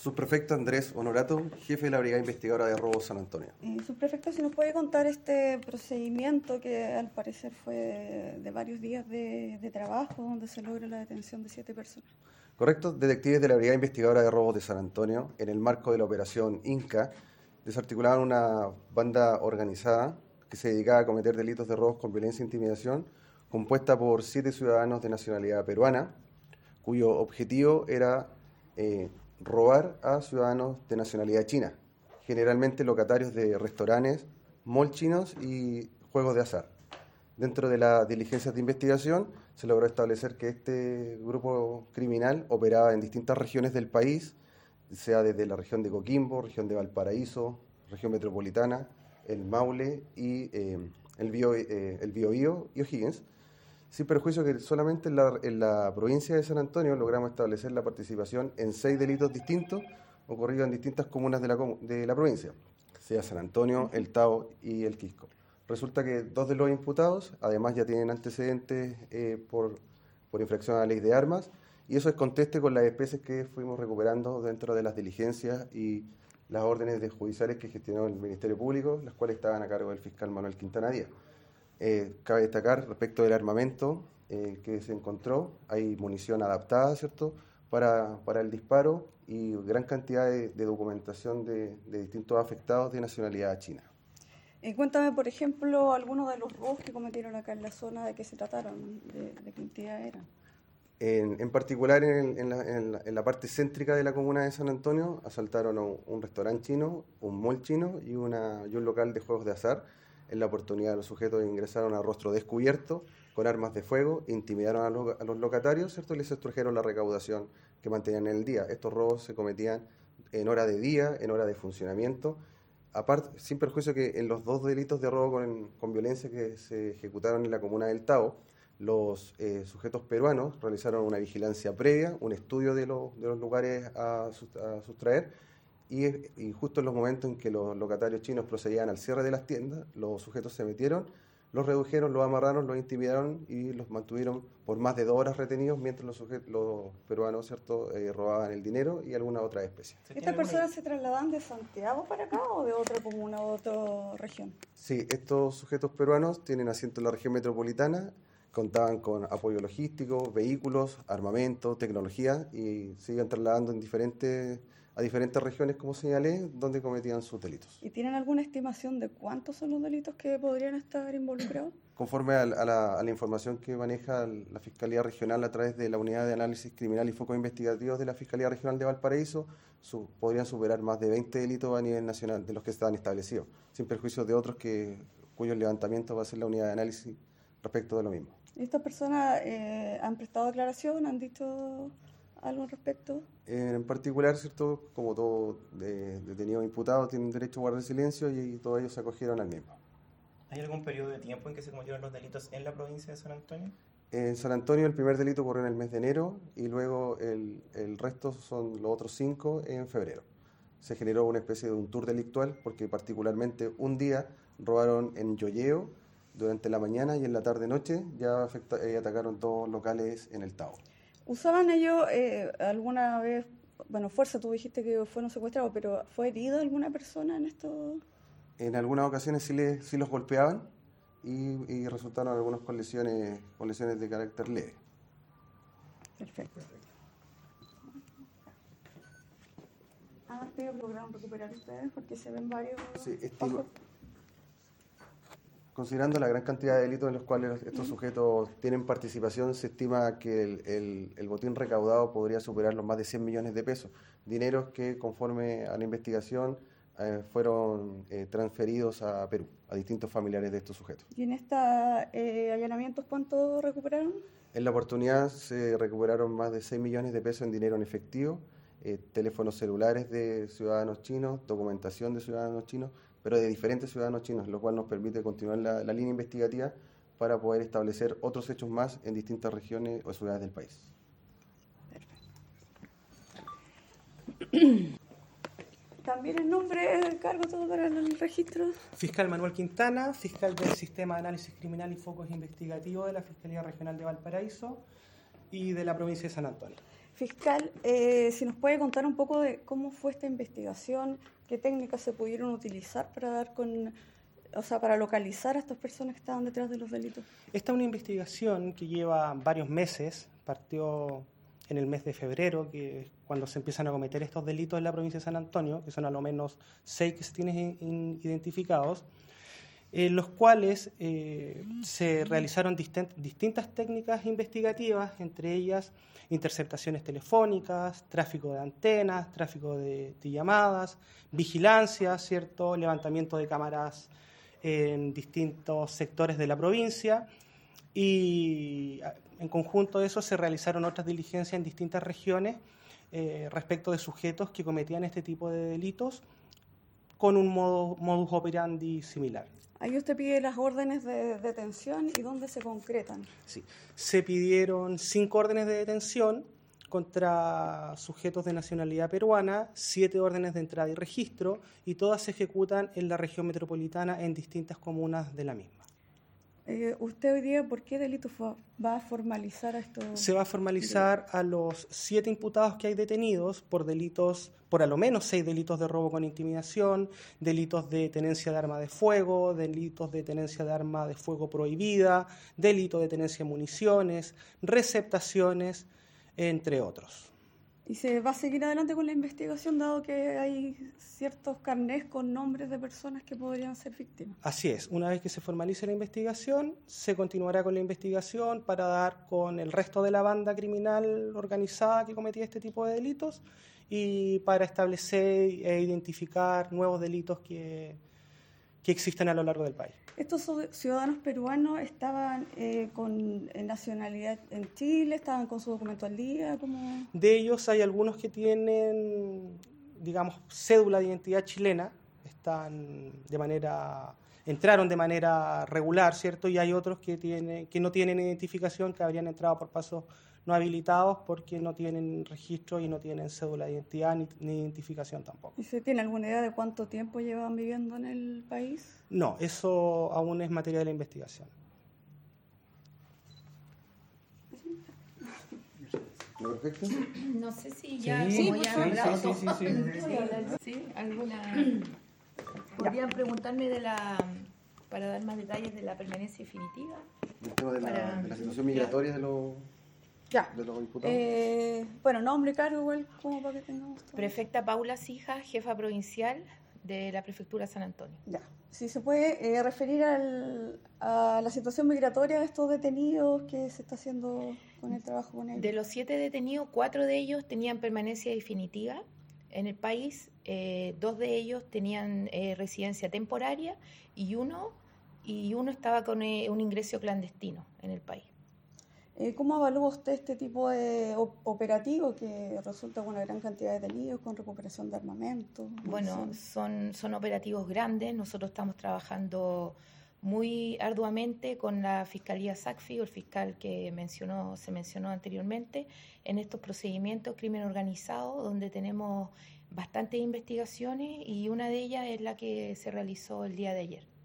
Subprefecto Andrés Honorato, jefe de la Brigada Investigadora de Robo San Antonio. Eh, subprefecto, si nos puede contar este procedimiento que al parecer fue de varios días de, de trabajo, donde se logra la detención de siete personas. Correcto, detectives de la Brigada Investigadora de Robos de San Antonio, en el marco de la operación Inca, desarticularon una banda organizada que se dedicaba a cometer delitos de robos con violencia e intimidación, compuesta por siete ciudadanos de nacionalidad peruana, cuyo objetivo era eh, robar a ciudadanos de nacionalidad china, generalmente locatarios de restaurantes, mall chinos y juegos de azar. Dentro de las diligencias de investigación se logró establecer que este grupo criminal operaba en distintas regiones del país, sea desde la región de Coquimbo, región de Valparaíso, región metropolitana, el Maule y eh, el, Bio, eh, el Biobío y O'Higgins, sin perjuicio que solamente en la, en la, provincia de San Antonio logramos establecer la participación en seis delitos distintos ocurridos en distintas comunas de la, de la provincia, sea San Antonio, El Tao y El Quisco. Resulta que dos de los imputados, además, ya tienen antecedentes eh, por, por infracción a la ley de armas, y eso es conteste con las especies que fuimos recuperando dentro de las diligencias y las órdenes de judiciales que gestionó el Ministerio Público, las cuales estaban a cargo del fiscal Manuel Quintana Díaz. Eh, cabe destacar respecto del armamento eh, que se encontró, hay munición adaptada, ¿cierto?, para, para el disparo y gran cantidad de, de documentación de, de, distintos afectados de nacionalidad china. Eh, cuéntame, por ejemplo, algunos de los robos que cometieron acá en la zona, de qué se trataron, de, de qué entidad eran. En, en particular, en, en, la, la, en, la, parte céntrica de la comuna de San Antonio, asaltaron un, un restaurante chino, un mall chino y, una, y un local de juegos de azar en la oportunidad, los sujetos ingresaron a rostro descubierto con armas de fuego, intimidaron a los, locatarios, ¿cierto? Y les extrajeron la recaudación que mantenían en el día. Estos robos se cometían en hora de día, en hora de funcionamiento, aparte, sin perjuicio que en los dos delitos de robo con, violencia que se ejecutaron en la comuna del Tao, los eh, sujetos peruanos realizaron una vigilancia previa, un estudio de, lo, de los lugares a sustraer, y, y, justo en los momentos en que los locatarios chinos procedían al cierre de las tiendas, los sujetos se metieron, los redujeron, los amarraron, los intimidaron y los mantuvieron por más de dos horas retenidos mientras los, sujetos, los peruanos cierto eh, robaban el dinero y alguna otra especie. ¿Estas personas se trasladan de Santiago para acá o de otra comuna o de otra región? Sí, estos sujetos peruanos tienen asiento en la región metropolitana, contaban con apoyo logístico, vehículos, armamento, tecnología y siguen trasladando en diferentes a diferentes regiones, como señalé, donde cometían sus delitos. ¿Y tienen alguna estimación de cuántos son los delitos que podrían estar involucrados? Conforme a, a, la, a la, información que maneja la Fiscalía Regional a través de la Unidad de Análisis Criminal y Focos Investigativos de la Fiscalía Regional de Valparaíso, su, podrían superar más de 20 delitos a nivel nacional de los que están establecidos, sin perjuicio de otros que, cuyos levantamientos va a ser la Unidad de Análisis respecto de lo mismo. ¿Estas personas eh, han prestado declaración? ¿Han dicho algo al respecto? En particular, ¿cierto? Como todo de, detenido imputado tienen derecho a guardar silencio y, y todos ellos se acogieron al mismo. ¿Hay algún periodo de tiempo en que se cometieron los delitos en la provincia de San Antonio? En San Antonio el primer delito ocurrió en el mes de enero y luego el, el resto son los otros cinco en febrero. Se generó una especie de un tour delictual porque particularmente un día robaron en Yoyeo durante la mañana y en la tarde-noche ya afecta, eh, atacaron dos locales en el Tao. ¿Usaban ellos eh, alguna vez, bueno, fuerza, tú dijiste que fueron secuestrados, pero ¿fue herida alguna persona en esto? En algunas ocasiones sí, les, sí los golpeaban y, y, resultaron algunas con lesiones, con lesiones de carácter leve. Perfecto. Ah, ¿te lograron recuperar ustedes? Porque se ven varios... Sí, estimo, Considerando la gran cantidad de delitos en los cuales estos sujetos tienen participación, se estima que el, el, el, botín recaudado podría superar los más de 100 millones de pesos. Dineros que, conforme a la investigación, eh, fueron eh, transferidos a Perú, a distintos familiares de estos sujetos. ¿Y en estos eh, allanamientos cuánto recuperaron? En la oportunidad se recuperaron más de 6 millones de pesos en dinero en efectivo, eh, teléfonos celulares de ciudadanos chinos, documentación de ciudadanos chinos, pero de diferentes ciudadanos chinos, lo cual nos permite continuar la, la, línea investigativa para poder establecer otros hechos más en distintas regiones o ciudades del país. También el nombre, el cargo, todo para el registro. Fiscal Manuel Quintana, fiscal del Sistema de Análisis Criminal y Focos Investigativos de la Fiscalía Regional de Valparaíso y de la provincia de San Antonio. Fiscal, eh, si nos puede contar un poco de cómo fue esta investigación, qué técnicas se pudieron utilizar para dar con, o sea, para localizar a estas personas que estaban detrás de los delitos. Esta es una investigación que lleva varios meses, partió en el mes de febrero, que es cuando se empiezan a cometer estos delitos en la provincia de San Antonio, que son a lo menos seis que se tienen identificados en los cuales eh, se realizaron distintas técnicas investigativas, entre ellas interceptaciones telefónicas, tráfico de antenas, tráfico de, llamadas, vigilancia, ¿cierto? levantamiento de cámaras en distintos sectores de la provincia y en conjunto de eso se realizaron otras diligencias en distintas regiones eh, respecto de sujetos que cometían este tipo de delitos con un modus operandi similar. Ahí usted pide las órdenes de detención y dónde se concretan. Sí, se pidieron cinco órdenes de detención contra sujetos de nacionalidad peruana, siete órdenes de entrada y registro, y todas se ejecutan en la región metropolitana en distintas comunas de la misma. Eh, ¿Usted hoy día por qué delito va a formalizar a estos? Se va a formalizar a los siete imputados que hay detenidos por delitos, por a lo menos seis delitos de robo con intimidación, delitos de tenencia de arma de fuego, delitos de tenencia de arma de fuego prohibida, delito de tenencia de municiones, receptaciones, entre otros. ¿Y se va a seguir adelante con la investigación dado que hay ciertos carnés con nombres de personas que podrían ser víctimas? Así es, una vez que se formalice la investigación, se continuará con la investigación para dar con el resto de la banda criminal organizada que cometía este tipo de delitos y para establecer e identificar nuevos delitos que, que existen a lo largo del país. ¿Estos ciudadanos peruanos estaban eh, con nacionalidad en Chile? ¿Estaban con su documento al día? De ellos hay algunos que tienen, digamos, cédula de identidad chilena, están de manera entraron de manera regular, ¿cierto? Y hay otros que, tiene, que no tienen identificación, que habrían entrado por pasos no habilitados porque no tienen registro y no tienen cédula de identidad ni, identificación tampoco. ¿Y se tiene alguna idea de cuánto tiempo llevan viviendo en el país? No, eso aún es materia de la investigación. No sé si ya, sí, como ya sí, sí, sí, sí, alguna podrían preguntarme de la para dar más detalles de la permanencia definitiva. El tema de la, de la situación migratoria de los ya. Eh, bueno, nombre, cargo, igual, como para que tengamos todo. Prefecta Paula Sija, jefa provincial de la prefectura San Antonio. Ya. Si se puede eh, referir al, a la situación migratoria de estos detenidos que se está haciendo con el trabajo con ellos. De los siete detenidos, cuatro de ellos tenían permanencia definitiva en el país, eh, dos de ellos tenían residencia temporaria y uno, y uno estaba con un ingreso clandestino en el país. Eh, ¿Cómo evalúa usted este tipo de operativo que resulta con una gran cantidad de detenidos, con recuperación de armamento? Bueno, son, son operativos grandes. Nosotros estamos trabajando muy arduamente con la Fiscalía SACFI, el fiscal que mencionó, se mencionó anteriormente, en estos procedimientos crimen organizado, donde tenemos bastantes investigaciones y una de ellas es la que se realizó el día de ayer.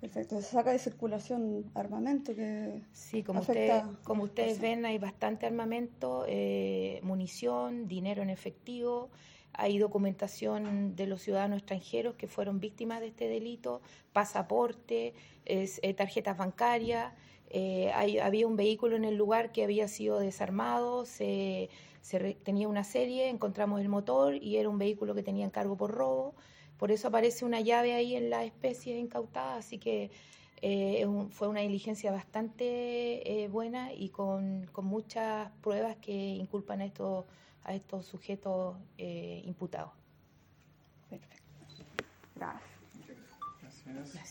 Perfecto, se saca de circulación armamento que... Sí, como, usted, como ustedes ven, hay bastante armamento, eh, munición, dinero en efectivo, hay documentación de los ciudadanos extranjeros que fueron víctimas de este delito, pasaporte, es, eh, tarjetas bancarias, eh, había un vehículo en el lugar que había sido desarmado, se, se tenía una serie, encontramos el motor y era un vehículo que tenía encargo por robo. Por eso aparece una llave ahí en la especie incautada, así que eh, fue una diligencia bastante eh, buena y con, muchas pruebas que inculpan a estos, a estos sujetos eh, imputados. Perfecto. Gracias. Gracias.